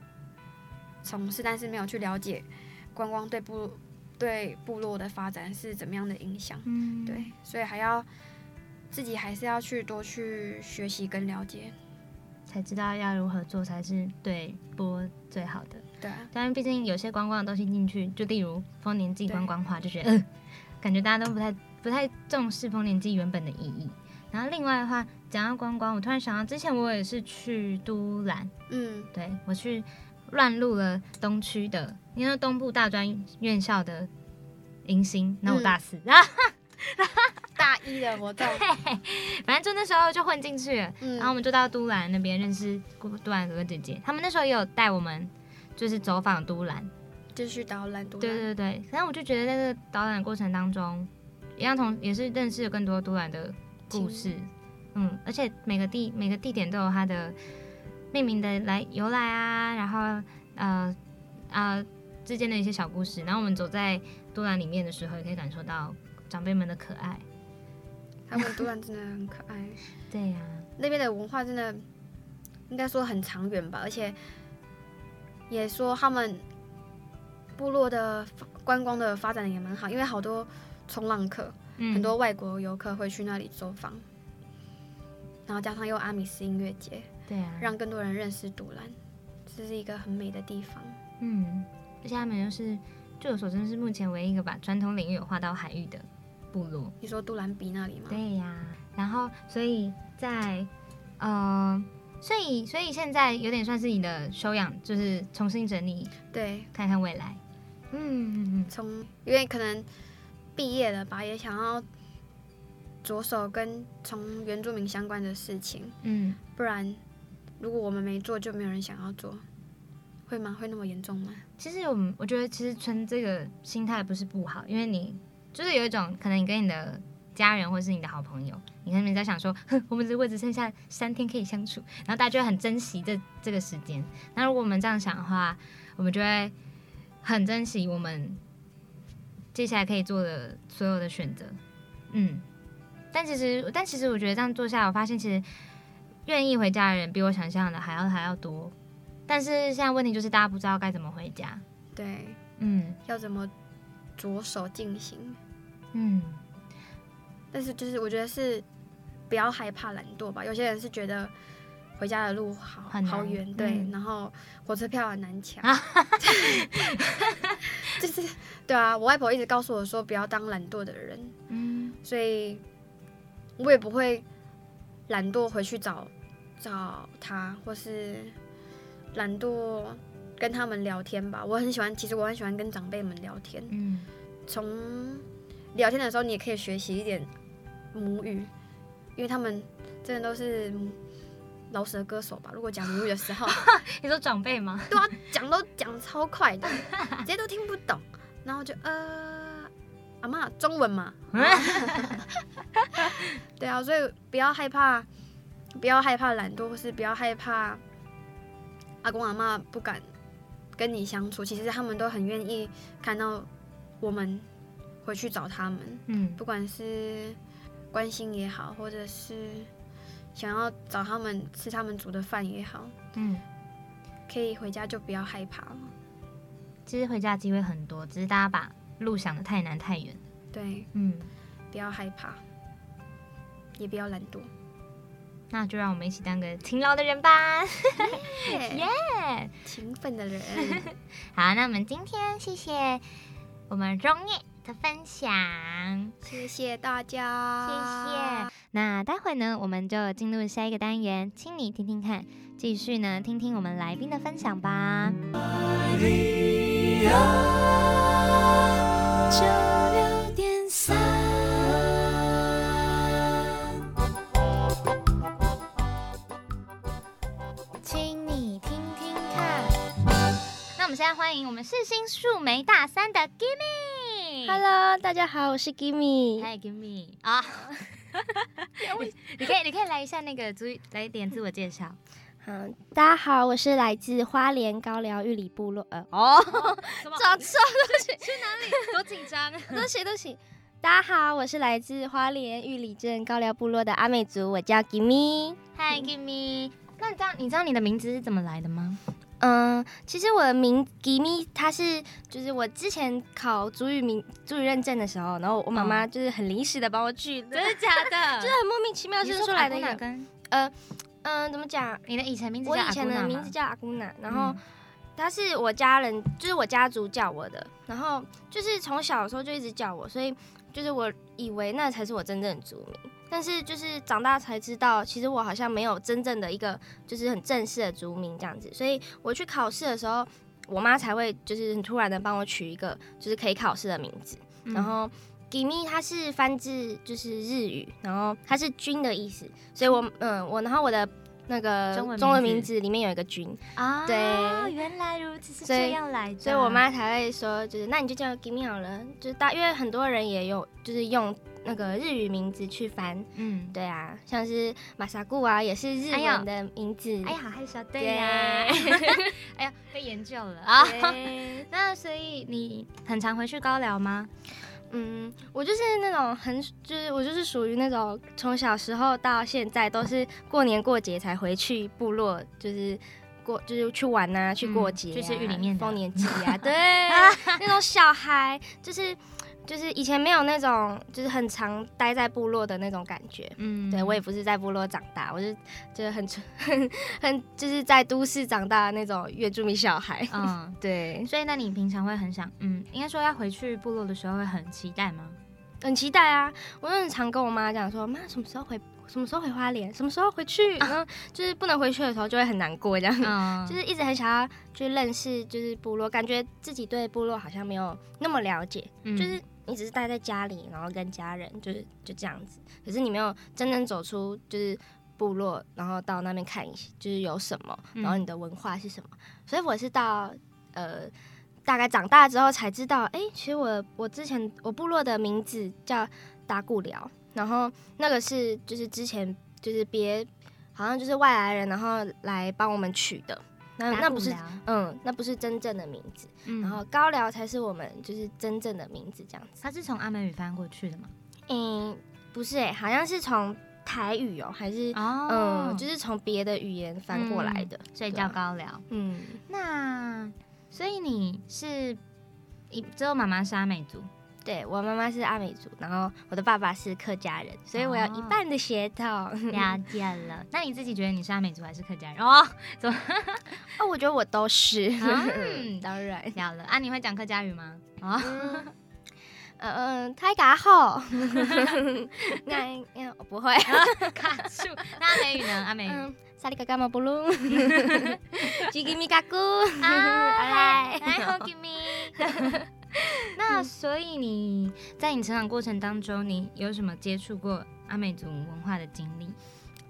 从事，但是没有去了解观光对部对部落的发展是怎么样的影响。嗯，对，所以还要自己还是要去多去学习跟了解。才知道要如何做才是对播最好的。对啊，当然，毕竟有些观光的东西进去，就例如丰年祭观光化，就觉得、呃、感觉大家都不太不太重视丰年祭原本的意义。然后另外的话，讲到观光，我突然想到，之前我也是去都兰，嗯，对我去乱入了东区的，因为东部大专院校的迎新，那我大四，然后、大一的活动，反正就那时候就混进去了。嗯，然后我们就到都兰那边认识都兰哥哥姐姐，他们那时候也有带我们，就是走访都兰。就是导览都兰，对对对，然后我就觉得在这个导览过程当中，一样同也是认识了更多都兰的故事，嗯，而且每个地每个地点都有它的命名的来由来啊，然后呃呃之间的一些小故事，然后我们走在都兰里面的时候，也可以感受到长辈们的可爱。他们都兰真的很可爱，对呀、那边的文化真的应该说很长远吧，而且也说他们部落的观光的发展也蛮好，因为好多冲浪客，嗯很多外国游客会去那里走访，然后加上又阿米斯音乐节，对啊，让更多人认识杜兰，这是一个很美的地方。嗯，而且他们又是据我所知是目前唯一一个把传统领域有划到海域的部落。你说杜兰比那里吗？对呀，然后所以在呃，所以所以现在有点算是你的修养，就是重新整理，对，看看未来。嗯嗯嗯，从因为可能毕业了吧，也想要着手跟从原住民相关的事情，嗯，不然如果我们没做，就没有人想要做，会吗？会那么严重吗？其实我们我觉得其实存这个心态不是不好，因为你就是有一种可能你跟你的家人或是你的好朋友，你可能在想说，哼，我们如果只剩下三天可以相处，然后大家就会很珍惜这这个时间。那如果我们这样想的话，我们就会很珍惜我们接下来可以做的所有的选择。嗯，但其实但其实我觉得这样做下来，我发现其实愿意回家的人比我想象的还要还要多。但是现在问题就是大家不知道该怎么回家。对，嗯要怎么着手进行？嗯，但是就是我觉得是不要害怕懒惰吧。有些人是觉得回家的路好好远，对，嗯然后火车票很难抢啊，就是对啊。我外婆一直告诉我说不要当懒惰的人，嗯所以我也不会懒惰回去找找他，或是懒惰跟他们聊天吧。我很喜欢，其实我很喜欢跟长辈们聊天。嗯从聊天的时候，你也可以学习一点母语，因为他们真的都是老舌歌手吧。如果讲母语的时候，你说长辈吗？对啊，讲都讲超快的，直接都听不懂，然后就呃，阿妈中文嘛，对啊，所以不要害怕，不要害怕懒惰，或是不要害怕阿公阿妈不敢跟你相处，其实他们都很愿意看到我们回去找他们，嗯不管是关心也好，或者是想要找他们吃他们煮的饭也好，嗯，可以回家就不要害怕了。其实回家机会很多，只是大家把路想的太难太远。对，嗯，不要害怕，也不要懒惰。那就让我们一起当个勤劳的人吧。耶、耶！勤奋的人，好，那我们今天谢谢我们中叶的分享，谢谢大家，谢谢。那待会呢，我们就进入下一个单元，请你听听看，继续呢听听我们来宾的分享吧。九六点三。请你听听看。那我们现在欢迎我们世新树莓大三的 Gimme。Hello，大家好，我是 Gimme。嗨，Gimme 啊！你可以，你可以来一下那个注意，来一点自我介绍。嗯，大家好，我是来自花莲高寮玉里部落。呃，哦，讲错，去去哪里 多紧张！对不起，对不起。大家好，我是来自花莲玉里镇高寮部落的阿美族，我叫 Gimme。嗨，Gimme。那你知道你知道你的名字是怎么来的吗？嗯，其实我的名 Gimme，它是就是我之前考主语名主语认证的时候，然后我妈妈就是很临时的帮我取的，真的假的？就是很莫名其妙生出来的一个。哪跟嗯，怎么讲？你的以前名字我以前的名字叫阿姑娜，然后、他是我家人，就是我家族叫我的，然后就是从小的时候就一直叫我，所以就是我以为那才是我真正的族名。但是就是长大才知道，其实我好像没有真正的一个就是很正式的族名这样子。所以我去考试的时候，我妈才会就是很突然的帮我取一个就是可以考试的名字。然后 “gimi” 它是翻自就是日语，然后它是“君”的意思，所以我嗯我然后我的那个中文名字。里面有一个“君”，啊，对。原来如此，是这样来的。所以我妈才会说，就是那你就叫 “gimi” 好了，就是大因为很多人也有就是用那个日语名字去翻，嗯，对啊，像是马萨固啊，也是日文的名字，哎呀，好害羞，对对。呀，哎呀，被研究了啊。对。那所以你很常回去高聊吗？嗯，我就是那种很，就是我就是属于那种从小时候到现在都是过年过节才回去部落，就是过就是去玩呐、去过节、啊就是玉里面的。丰年祭啊，对，那种小孩就是就是以前没有那种就是很常待在部落的那种感觉。嗯对我也不是在部落长大，我就就是很很很就是在都市长大的那种原住民小孩。嗯。对，所以，那你平常会很想，嗯，应该说要回去部落的时候会很期待吗？很期待啊！我就很常跟我妈讲说，妈什么时候回，什么时候回花莲，什么时候回去，然后 就是不能回去的时候就会很难过，这样，嗯，就是一直很想要去认识，就是部落，感觉自己对部落好像没有那么了解，嗯就是你只是待在家里，然后跟家人就是就这样子，可是你没有真正走出就是部落，然后到那边看一就是有什么，嗯然后你的文化是什么，所以我是到呃大概长大之后才知道，哎、其实我我之前我部落的名字叫达固寮，然后那个是就是之前就是别好像就是外来人，然后来帮我们取的，那那不是嗯，那不是真正的名字，嗯然后高辽才是我们就是真正的名字这样子。它是从阿美语翻过去的吗？嗯，不是哎、好像是从台语哦、还是哦嗯，就是从别的语言翻过来的，所以叫高寮。嗯，那所以你是一只有妈妈是阿美族，对我妈妈是阿美族，然后我的爸爸是客家人，所以我有一半的血统。了解了。那你自己觉得你是阿美族还是客家人？哦，怎么 哦，我觉得我都是，嗯 当然，了了啊，你会讲客家语吗？哦，嗯嗯嗯，太嘎后，那那我不会，卡住。那阿美语呢？阿美语。嗯，萨利嘎嘎马布鲁，吉吉米嘎咕，来来，Give me。那所以你在你成长过程当中，你有什么接触过阿美族文化的经历？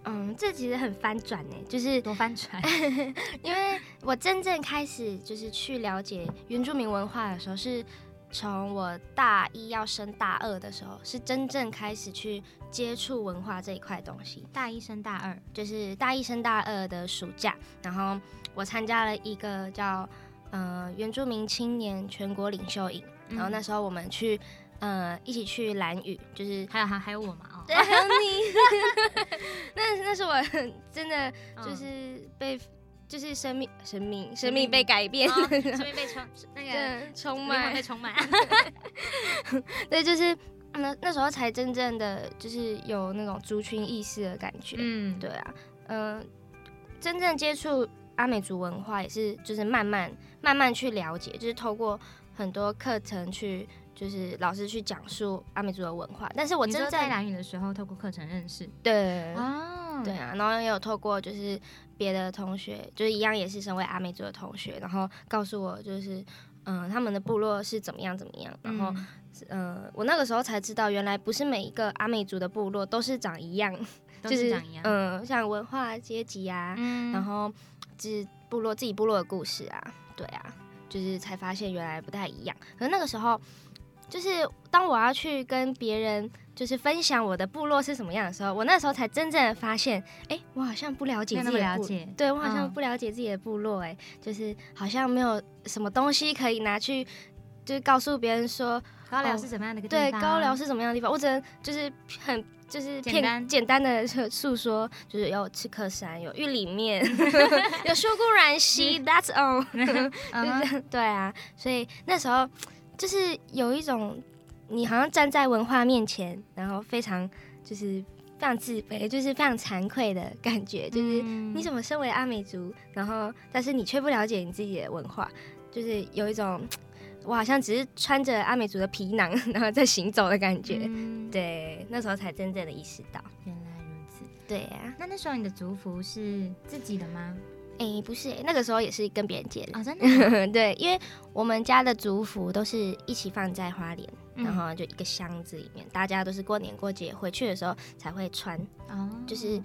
嗯，这其实很翻转呢，就是多翻转。因为我真正开始就是去了解原住民文化的时候，是从我大一要升大二的时候，是真正开始去接触文化这一块东西。大一升大二，就是大一升大二的暑假，然后我参加了一个叫呃原住民青年全国领袖营，然后那时候我们去呃一起去蓝屿，就是还有还还有我嘛？哦，对，还有你，那 那是我真的嗯就是被。就是生命，生命，生命被改变，生命被充 那个，充满被，充满。对，就是那那时候才真正的就是有那种族群意识的感觉，嗯，对啊，嗯、真正接触阿美族文化也是就是慢慢慢慢去了解，就是透过很多课程去，就是老师去讲述阿美族的文化。但是我真正说在蓝屿的时候，透过课程认识。对、哦，对啊，然后也有透过就是别的同学，就是一样也是身为阿美族的同学，然后告诉我就是嗯、他们的部落是怎么样怎么样，然后嗯嗯、我那个时候才知道，原来不是每一个阿美族的部落都是长一样。都就是长一样。嗯，像文化阶级啊，嗯然后就是部落自己部落的故事啊，对啊，就是才发现原来不太一样。可是那个时候，就是当我要去跟别人就是分享我的部落是什么样的时候，我那时候才真正的发现，哎、我好像不了解自己的部，么了解。对我好像嗯不了解自己的部落、哎、就是好像没有什么东西可以拿去。就是告诉别人说，高寮哦是怎么样的一个对？高聊是怎么样的地方，我只能就是很就是片简单。简单的诉说，就是有赤客山，有玉里面，有树固然溪，That's all，嗯就是对啊，所以那时候就是有一种你好像站在文化面前，然后非常就是非常自卑，就是非常惭愧的感觉，就是嗯。你怎么身为阿美族，然后但是你却不了解你自己的文化，就是有一种我好像只是穿着阿美族的皮囊，然后在行走的感觉。嗯对，那时候才真正的意识到。原来如此。对啊，那那时候你的族服是自己的吗？哎、不是、那个时候也是跟别人借的。哦，真的。对，因为我们家的族服都是一起放在花莲，嗯然后就一个箱子里面，大家都是过年过节回去的时候才会穿，哦，就是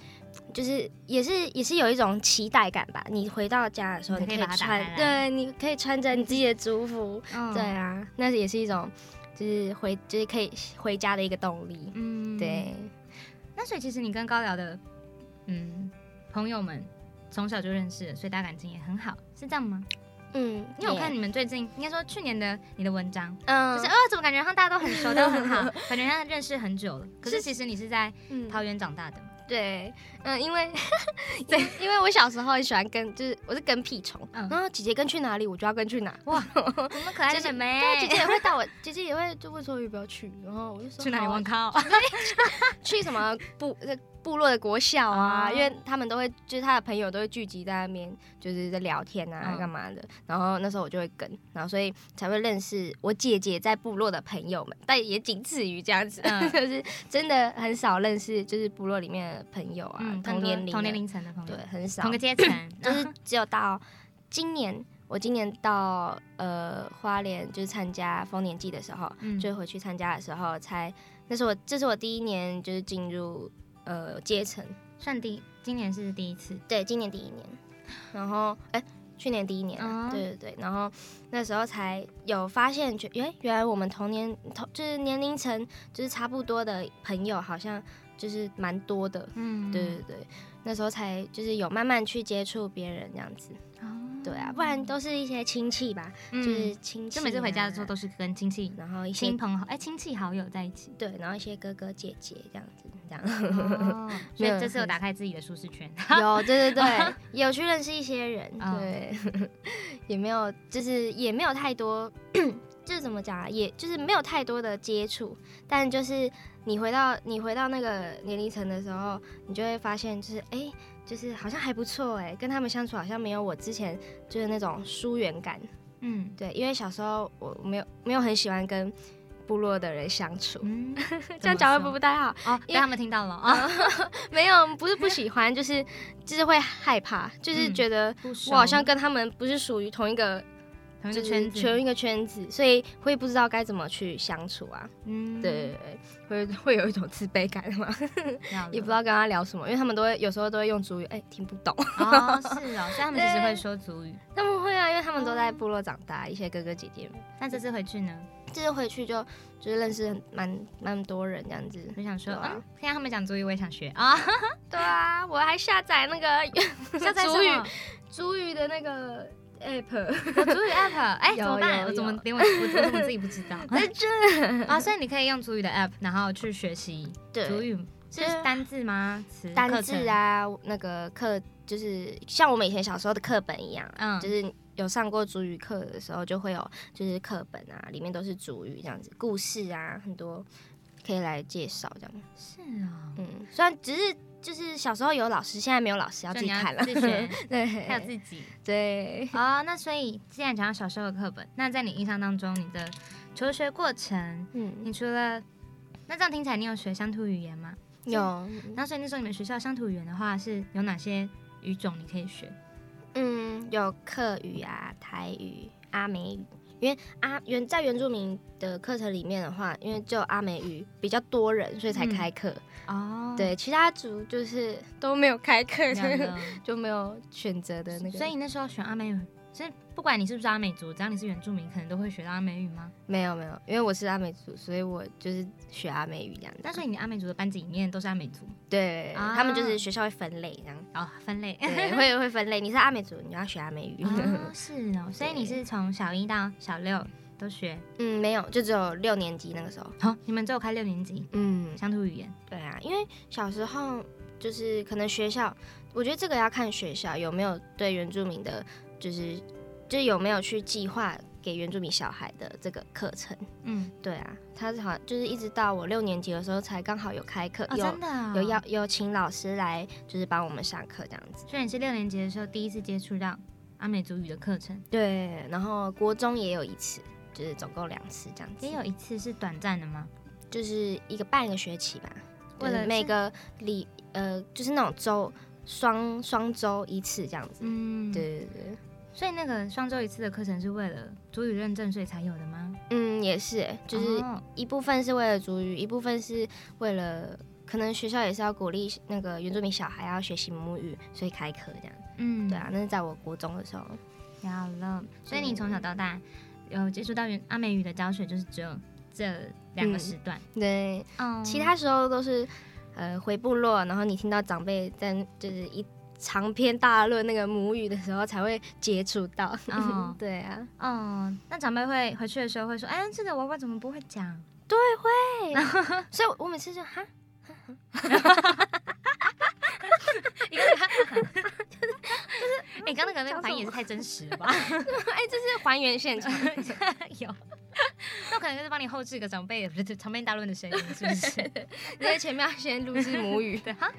就是也是也是有一种期待感吧。你回到家的时候，你可以穿对，你可以穿着你自己的族服，嗯对，啊，那也是一种就是回就是可以回家的一个动力。嗯，对，那所以其实你跟高聊的嗯朋友们从小就认识，所以大家感情也很好，是这样吗？嗯，因为我看你们最近应该说去年的你的文章，嗯就是呃，怎么感觉好像大家都很熟，都很好，感觉像认识很久了。可是其实你是在嗯桃园长大的，对，嗯，因为 对，因为我小时候很喜欢跟，就是我是跟屁虫，嗯然后姐姐跟去哪里，我就要跟去哪。哇，怎么可爱的妹对，姐姐也会带我，姐姐也会就问说要不要去，然后我就说去哪里好啊玩 靠？去什么部呃部落的国小啊，哦因为他们都会，就是他的朋友都会聚集在那边，就是在聊天啊，嗯干嘛的。然后那时候我就会跟，然后所以才会认识我姐姐在部落的朋友们，但也仅次于这样子，嗯 就是真的很少认识，就是部落里面的朋友啊，嗯，同年龄同年龄层的朋友。对，，很少，同个阶层，就是只有到今年，我今年到呃花莲就是参加丰年祭的时候，嗯。就回去参加的时候才，那是我这是我第一年就是进入呃阶层，算第今年是第一次，对，今年第一年，然后哎。去年第一年啊、哦。对对对，然后那时候才有发现，觉原原来我们同年同就是年龄层就是差不多的朋友，好像就是蛮多的，嗯对对对，那时候才就是有慢慢去接触别人这样子，对啊，不然都是一些亲戚吧，嗯就是亲戚、啊就每次回家的时候都，是跟亲戚、然后一些亲朋好哎亲戚好友在一起。对，然后一些哥哥姐姐这样子，这样哦，所以这次有打开自己的舒适圈。有，对对对，有去认识一些人，哦对，也没有，就是也没有太多，就是怎么讲啊，也就是没有太多的接触，但就是你回到你回到那个年龄层的时候，你就会发现，就是哎、就是好像还不错哎，跟他们相处好像没有我之前就是那种疏远感，嗯对，因为小时候我没有没有很喜欢跟部落的人相处，嗯，这样讲会不会不不太好？哦，被因为他们听到了啊，没有，不是不喜欢，就是就是会害怕，就是嗯觉得我好像跟他们不是属于同一个，就是同一个圈子，同一个圈子，所以会不知道该怎么去相处啊。嗯对对对，会 会有一种自卑感嘛，了也不知道跟他聊什么，因为他们都会有时候都会用主语，哎、听不懂。哦，是哦，所以他们其实会说主语。他们会啊，因为他们都在部落长大，一些哥哥姐姐们，那这次回去呢，这次回去就就是认识很蛮蛮多人这样子。我想说，啊嗯，听到他们讲主语，我也想学啊。对啊，我还下载那个下载主语么？主语的那个 app，有主语 app，哎，有 怎么办？我怎么连我我我怎么自己不知道？在这啊，所以你可以用主语的 app，然后去学习对。族语，是单字吗？词、单字，啊，那个课就是像我们以前小时候的课本一样，嗯。就是有上过主语课的时候，就会有就是课本啊，里面都是主语这样子，故事啊很多可以来介绍这样。是啊，嗯，虽然只是就是小时候有老师，现在没有老师要自己看了，自己学，对，还有自己。对，哦，那所以既然讲到小时候的课本，那在你印象当中，你的求学过程，嗯，你除了那这样听起来，你有学乡土语言吗？有，然后所以那时候你们学校乡土语言的话，是有哪些语种你可以学？嗯，有客语啊、台语、阿美语。因为阿原在原住民的课程里面的话，因为就阿美语比较多人，所以才嗯开课。哦，对，其他族就是都没有开课，就没有选择的那个。所以那时候选阿美语，所以不管你是不是阿美族，只要你是原住民，可能都会学到阿美语吗？没有没有，因为我是阿美族，所以我就是学阿美语这样子。那所以你阿美族的班级里面都是阿美族，对、啊他们就是学校会分类这样，哦，分类。对，会会分类。你是阿美族，你要学阿美语。哦，是哦，所以你是从小一到小六都学。嗯，没有，就只有六年级那个时候。好、你们只有开六年级嗯，乡土语言。对啊，因为小时候就是可能学校，我觉得这个要看学校有没有对原住民的，就是就是有没有去计划给原住民小孩的这个课程。嗯，对啊，他是好像就是一直到我六年级的时候才刚好有开课，哦，有真的哦有要有请老师来就是帮我们上课这样子。所以你是六年级的时候第一次接触到阿美族语的课程，对，然后国中也有一次，就是总共两次这样子，也有一次是短暂的吗？就是一个半个学期吧。为了每个礼呃，就是那种周双双周一次这样子。嗯，对。对对，所以那个双周一次的课程是为了主语认证所以才有的吗？嗯，也是欸，就是哦一部分是为了主语，一部分是为了可能学校也是要鼓励那个原住民小孩要学习母语，所以开课这样。嗯，对啊，那是在我国中的时候。了了。所以你从小到大有接触到原阿美语的教学，就是只有这两个时段。对，哦其他时候都是呃回部落，然后你听到长辈在就是一长篇大论那个母语的时候才会接触到。哦 对啊，哦，那长辈会回去的时候会说：“哎，这个娃娃怎么不会讲对，会 所以我每次就哈，？” 一个就是，哎，刚刚那个那个反应也是太真实了吧？哎，这是还原现场。有，那我可能就是帮你后置一个长辈的长辈大论的声音，是不是？你在前面要先录制母语，对，哈，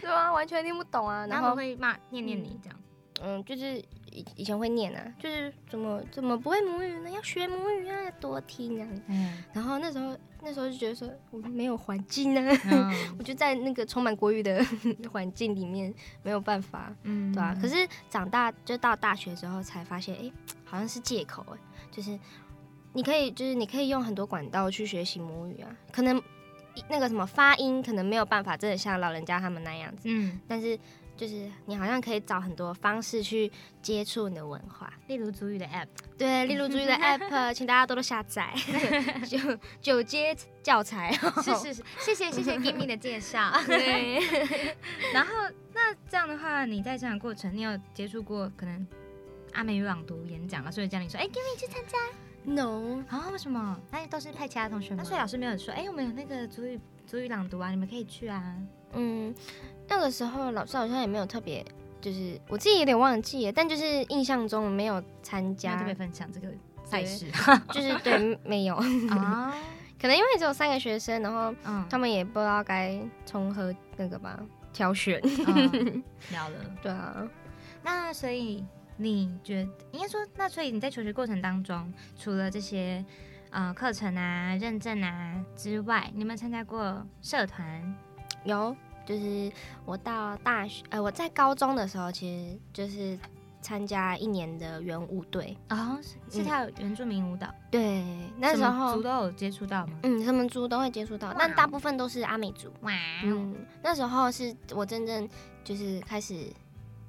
对啊，完全听不懂啊。然后会骂念念你这样。嗯，就是以以前会念啊，就是怎么怎么不会母语呢？要学母语啊，要多听啊。嗯然后那时候那时候就觉得说，我没有环境啊，嗯 我就在那个充满国语的环境里面没有办法，嗯对啊。可是长大就到大学之后才发现，哎、好像是借口哎、就是你可以就是你可以用很多管道去学习母语啊，可能那个什么发音可能没有办法真的像老人家他们那样子，嗯，但是就是你好像可以找很多方式去接触你的文化。例如主语的 app，对，例如主语的 app，请大家多多下载，九九阶教材。是是是，谢谢谢谢 Give me 的介绍。对，然后那这样的话，你在这样的过程，你有接触过可能阿美语朗读演讲啊，所以叫你说，哎，Give me 去参加 no，啊？为什么？那都是派其他同学吗？那所以老师没有说，哎，我们有那个主语主语朗读啊，你们可以去啊。嗯，那个时候老师好像也没有特别，就是我自己有点忘记了，但就是印象中没有参加特，别分享这个赛事就是对没有，啊，可能因为只有三个学生，然后嗯，他们也不知道该从何那个吧挑选，嗯 了了。对啊，那所以你觉得应该说，那所以你在求学过程当中，除了这些呃课程啊、认证啊之外，你有没有参加过社团？有，就是我到大学，呃，我在高中的时候，其实就是参加一年的圆舞队。哦，是是跳原住民舞蹈，对，那时候族都有接触到吗？嗯，什么族都会接触到，但大部分都是阿美族。哇哦，嗯，那时候是我真正就是开始，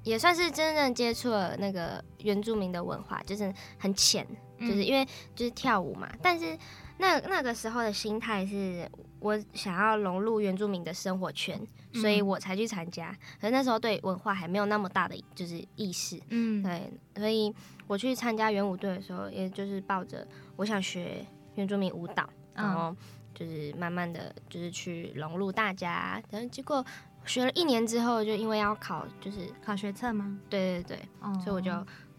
也算是真正接触了那个原住民的文化，就是很浅，嗯就是因为就是跳舞嘛。但是那那个时候的心态是我想要融入原住民的生活圈，所以嗯。我才去参加。可是那时候对文化还没有那么大的就是意识，嗯，对，所以我去参加元舞队的时候，也就是抱着我想学原住民舞蹈，然嗯后就是慢慢的就是去融入大家，然后结果学了一年之后，就因为要考，就是考学测吗？对对对，哦所以我就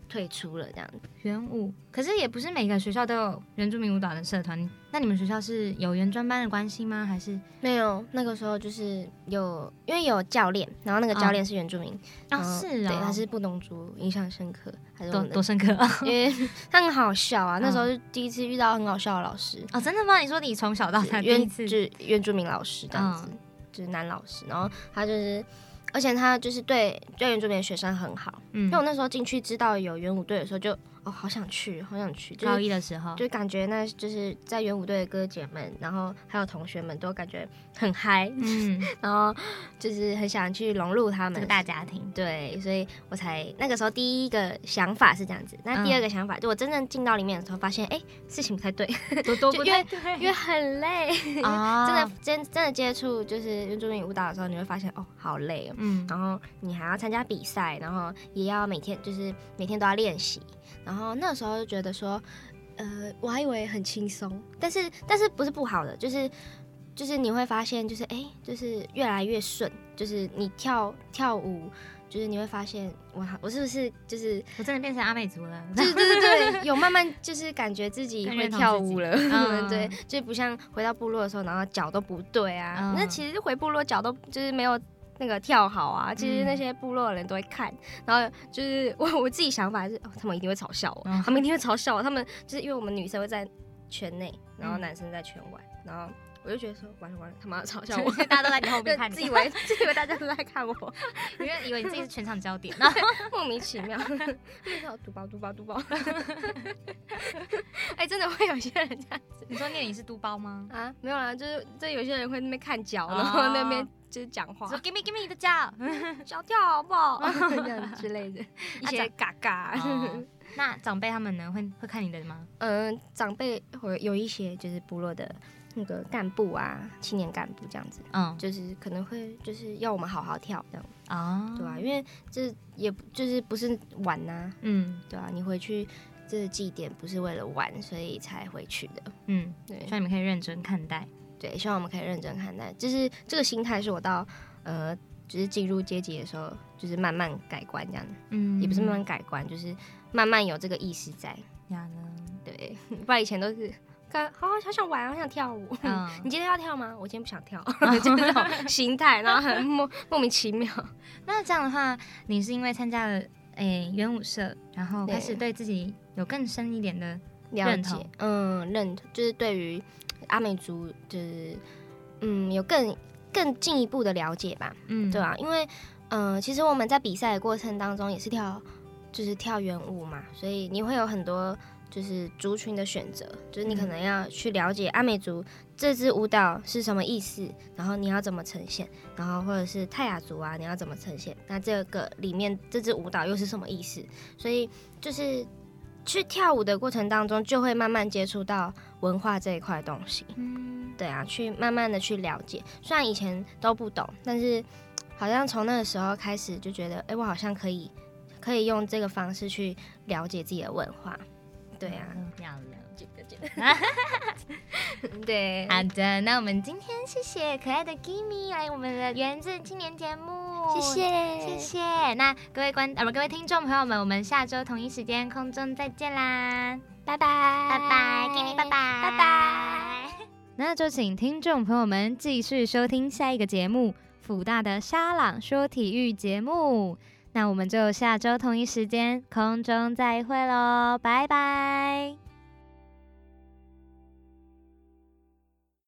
退出了这样子。原舞，可是也不是每个学校都有原住民舞蹈的社团。那你们学校是有原专班的关系吗？还是没有，那个时候就是有，因为有教练，然后那个教练是原住民，啊、是对，哦，他是布农族，印象深刻，还是多多深刻 因为 他很好笑啊，那时候嗯是第一次遇到很好笑的老师，啊，真的吗？你说你从小到大第一原次就是原住民老师这样子，就是男老师，然后他就是，而且他就是对对原住民的学生很好，嗯。因为我那时候进去知道有元舞队的时候就，哦好想去，好想去，就高一的时候，就感觉那就是在元舞队的哥姐们，然后还有同学们都感觉很嗨，嗯，然后就是很想去融入他们。这个大家庭，对，所以我才那个时候第一个想法是这样子，那第二嗯。个想法、就我真正进到里面的时候，发现哎、事情不太对，多多不对因为很累，啊真的真真的接触就是原住民舞蹈的时候，你会发现哦，好累哦。嗯。然后你还要参加比赛，然后也要每天就是每天都要练习。然后那时候就觉得说，呃，我还以为很轻松，但是但是不是不好的，就是就是你会发现就是哎，就是越来越顺，就是你跳跳舞。就是你会发现，哇，我是不是就是我真的变成阿美族了。对对对对，有慢慢就是感觉自己会跳舞了，嗯 对，就不像回到部落的时候，然后脚都不对啊。那嗯其实回部落脚都就是没有那个跳好啊，其实那嗯。些部落的人都会看，然后就是 我我自己想法是，哦，他们一定会嘲笑我，嗯。他们一定会嘲笑我，他们就是因为我们女生会在圈内，然后嗯。男生在圈外，然后我就觉得说，完了完了，他们要嘲笑我。大家都在你后面看你。自以为自以为大家都在看我，因为以为你自己是全场焦点。然后莫名其妙，那时候嘟包嘟包嘟包，哎、真的会有些人这样子。你说念你是督包吗？啊？没有啦，就是这有些人会那边看脚，哦。然后那边就是讲话说，give me give me 你的脚。小跳好不好？这样之类的，一些嘎嘎。哦那长辈他们呢，会会看你的吗？嗯，长辈会有一些就是部落的那个干部啊，青年干部这样子，嗯，就是可能会就是要我们好好跳这样，哦，对啊、因为这也不就是不是玩呐、嗯对啊、你回去这个祭典不是为了玩，所以才回去的。嗯，对希望你们可以认真看待。对，希望我们可以认真看待。就是这个心态是我到呃，就是进入阶级的时候，就是慢慢改观这样子，嗯也不是慢慢改观，就是慢慢有这个意识在。呀呢。对，不然以前都是。看，好好想玩，好想跳舞。嗯你今天要跳吗？我今天不想跳，就是这种心态，然后很莫莫名其妙。那这样的话，你是因为参加了诶元舞社，然后开始对对自己有更深一点的了解认同，嗯，认同，就是对于阿美族，就是嗯，有更更进一步的了解吧。嗯对啊，因为嗯、呃其实我们在比赛的过程当中也是跳，就是跳圆舞嘛，所以你会有很多就是族群的选择，就是你可能要去了解阿美族这支舞蹈是什么意思，然后你要怎么呈现，然后或者是泰雅族啊，你要怎么呈现，那这个里面这支舞蹈又是什么意思？所以就是去跳舞的过程当中，就会慢慢接触到文化这一块东西。嗯对啊，去慢慢的去了解。虽然以前都不懂，但是好像从那个时候开始就觉得，哎、我好像可以可以用这个方式去了解自己的文化。对啊，个，对，好的，那我们今天谢谢可爱的 Gimme 来我们的原子青年节目，谢谢谢谢。那各位观呃不各位听众朋友们，我们下周同一时间空中再见啦，拜拜，拜拜，Gimme 拜拜，拜拜。那就请听众朋友们继续收听下一个节目——辅大的沙朗说体育节目。那我们就下周同一时间空中再会喽，拜拜。